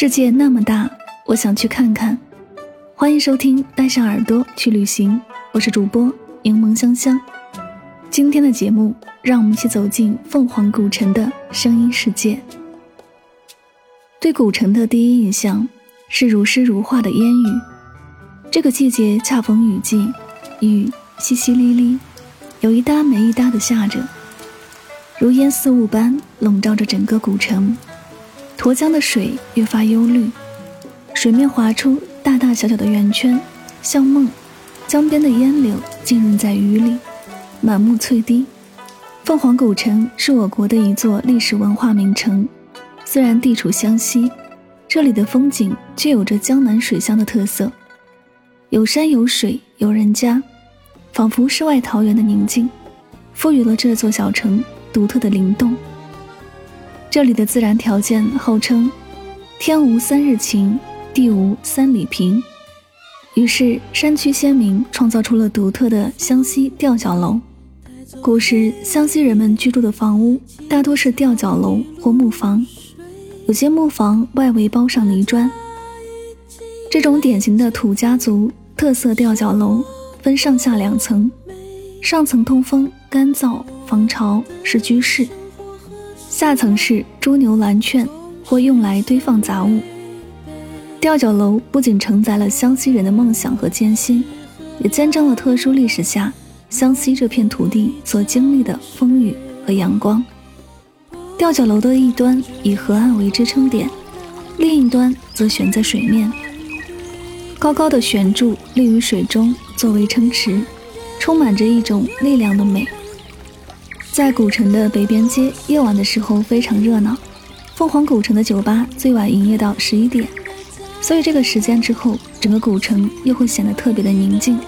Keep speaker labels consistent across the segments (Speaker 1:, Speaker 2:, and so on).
Speaker 1: 世界那么大，我想去看看。欢迎收听《带上耳朵去旅行》，我是主播柠檬香香。今天的节目，让我们一起走进凤凰古城的声音世界。对古城的第一印象是如诗如画的烟雨。这个季节恰逢雨季，雨淅淅沥沥，有一搭没一搭的下着，如烟似雾般笼罩着整个古城。沱江的水越发幽绿，水面划出大大小小的圆圈，像梦。江边的烟柳浸润在雨里，满目翠堤。凤凰古城是我国的一座历史文化名城，虽然地处湘西，这里的风景却有着江南水乡的特色，有山有水有人家，仿佛世外桃源的宁静，赋予了这座小城独特的灵动。这里的自然条件号称“天无三日晴，地无三里平”，于是山区先民创造出了独特的湘西吊脚楼。古时湘西人们居住的房屋大多是吊脚楼或木房，有些木房外围包上泥砖。这种典型的土家族特色吊脚楼分上下两层，上层通风干燥，防潮，是居室。下层是猪牛栏圈，或用来堆放杂物。吊脚楼不仅承载了湘西人的梦想和艰辛，也见证了特殊历史下湘西这片土地所经历的风雨和阳光。吊脚楼的一端以河岸为支撑点，另一端则悬在水面，高高的悬柱立于水中作为撑持，充满着一种力量的美。在古城的北边街，夜晚的时候非常热闹。凤凰古城的酒吧最晚营业到十一点，所以这个时间之后，整个古城又会显得特别的宁静。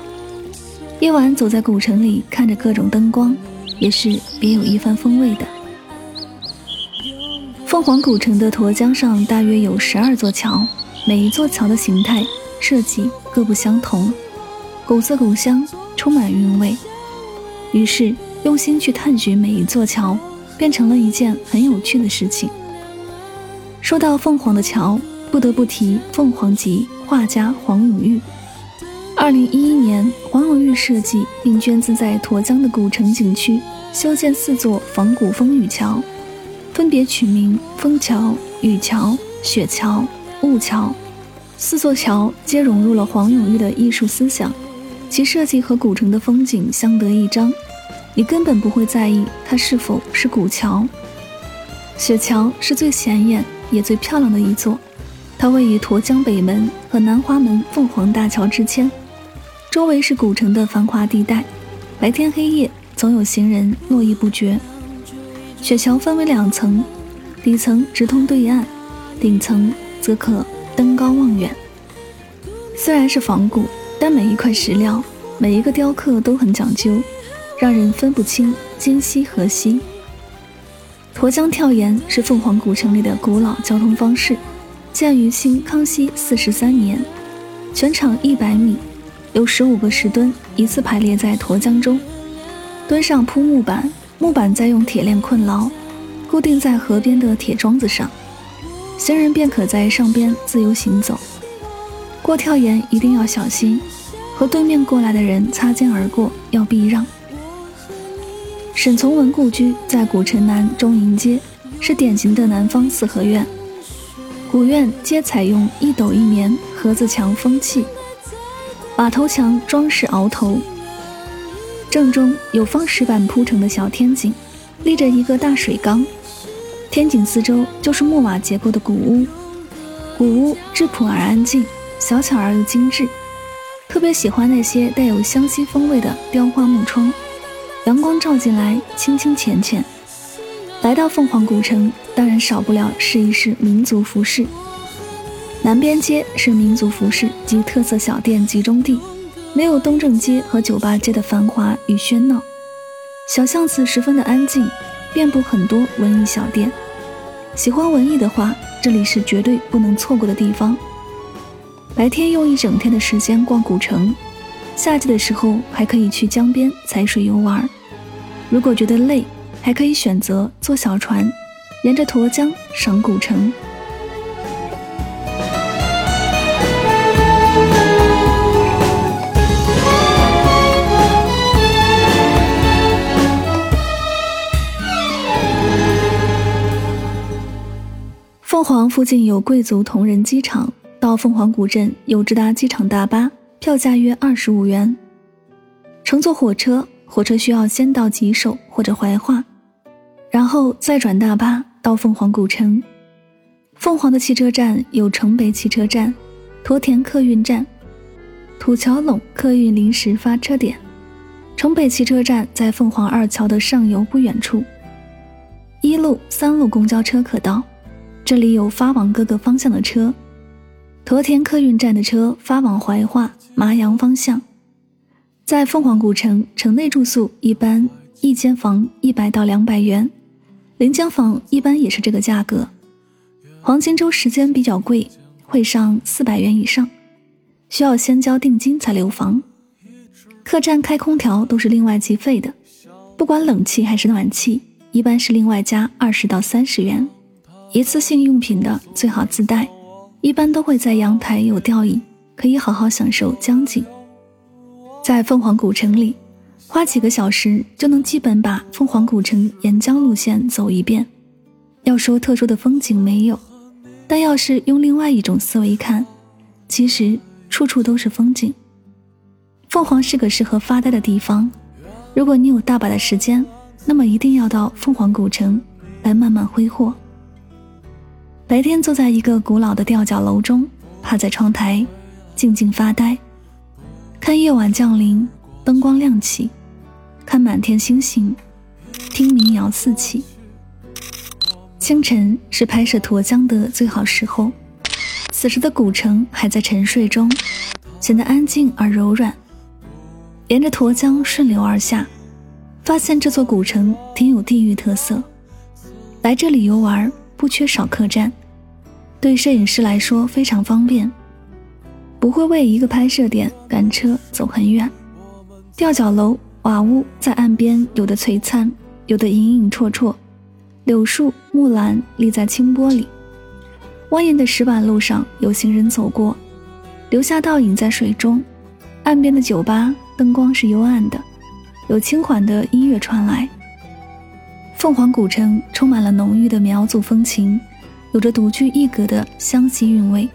Speaker 1: 夜晚走在古城里，看着各种灯光，也是别有一番风味的。凤凰古城的沱江上大约有十二座桥，每一座桥的形态设计各不相同，古色古香，充满韵味。于是。用心去探寻每一座桥，变成了一件很有趣的事情。说到凤凰的桥，不得不提凤凰集画家黄永玉。二零一一年，黄永玉设计并捐资在沱江的古城景区修建四座仿古风雨桥，分别取名枫桥、雨桥、雪桥、雾桥。四座桥皆融入了黄永玉的艺术思想，其设计和古城的风景相得益彰。你根本不会在意它是否是古桥。雪桥是最显眼也最漂亮的一座，它位于沱江北门和南华门凤凰大桥之间，周围是古城的繁华地带，白天黑夜总有行人络绎不绝。雪桥分为两层，底层直通对岸，顶层则可登高望远。虽然是仿古，但每一块石料、每一个雕刻都很讲究。让人分不清今夕何夕。沱江跳岩是凤凰古城里的古老交通方式，建于清康熙四十三年，全长一百米，有十五个石墩依次排列在沱江中，墩上铺木板，木板再用铁链困牢，固定在河边的铁桩子上，行人便可在上边自由行走。过跳岩一定要小心，和对面过来的人擦肩而过要避让。沈从文故居在古城南中营街，是典型的南方四合院。古院皆采用一斗一棉盒子墙封砌，把头墙装饰鳌头，正中有方石板铺成的小天井，立着一个大水缸。天井四周就是木瓦结构的古屋，古屋质朴而安静，小巧而又精致。特别喜欢那些带有湘西风味的雕花木窗，阳光照进来，清清浅浅。来到凤凰古城，当然少不了试一试民族服饰。南边街是民族服饰及特色小店集中地，没有东正街和酒吧街的繁华与喧闹，小巷子十分的安静，遍布很多文艺小店。喜欢文艺的话，这里是绝对不能错过的地方。白天用一整天的时间逛古城，夏季的时候还可以去江边踩水游玩。如果觉得累，还可以选择坐小船，沿着沱江赏古城。凤凰附近有贵族同仁机场。到凤凰古镇有直达机场大巴，票价约二十五元。乘坐火车，火车需要先到吉首或者怀化，然后再转大巴到凤凰古城。凤凰的汽车站有城北汽车站、驼田客运站、土桥垄客运临时发车点。城北汽车站在凤凰二桥的上游不远处，一路、三路公交车可到，这里有发往各个方向的车。驼田客运站的车发往怀化、麻阳方向，在凤凰古城城内住宿一般一间房一百到两百元，临江房一般也是这个价格。黄金周时间比较贵，会上四百元以上，需要先交定金才留房。客栈开空调都是另外计费的，不管冷气还是暖气，一般是另外加二十到三十元。一次性用品的最好自带。一般都会在阳台有吊椅，可以好好享受江景。在凤凰古城里，花几个小时就能基本把凤凰古城沿江路线走一遍。要说特殊的风景没有，但要是用另外一种思维看，其实处处都是风景。凤凰是个适合发呆的地方，如果你有大把的时间，那么一定要到凤凰古城来慢慢挥霍。白天坐在一个古老的吊脚楼中，趴在窗台，静静发呆，看夜晚降临，灯光亮起，看满天星星，听民谣四起。清晨是拍摄沱江的最好时候，此时的古城还在沉睡中，显得安静而柔软。沿着沱江顺流而下，发现这座古城挺有地域特色，来这里游玩不缺少客栈。对摄影师来说非常方便，不会为一个拍摄点赶车走很远。吊脚楼瓦屋在岸边，有的璀璨，有的隐隐绰绰。柳树木兰立在清波里，蜿蜒的石板路上有行人走过，留下倒影在水中。岸边的酒吧灯光是幽暗的，有轻缓的音乐传来。凤凰古城充满了浓郁的苗族风情。有着独具一格的湘西韵味，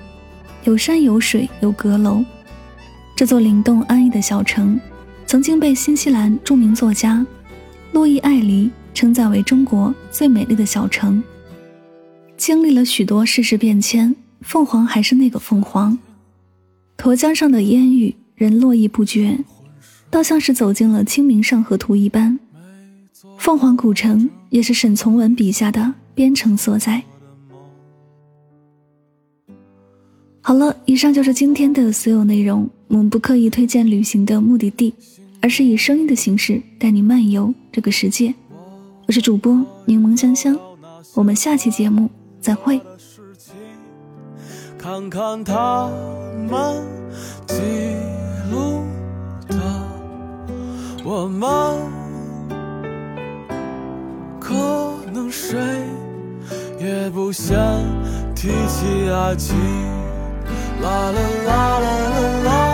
Speaker 1: 有山有水有阁楼。这座灵动安逸的小城，曾经被新西兰著名作家路易·艾黎称赞为中国最美丽的小城。经历了许多世事变迁，凤凰还是那个凤凰。沱江上的烟雨，人络绎不绝，倒像是走进了《清明上河图》一般。凤凰古城也是沈从文笔下的边城所在。好了，以上就是今天的所有内容。我们不刻意推荐旅行的目的地，而是以声音的形式带你漫游这个世界。我是主播柠檬香香，我们下期节目再会。看看他们记录的，我们可能谁也不想提起爱情。啦啦啦啦啦啦。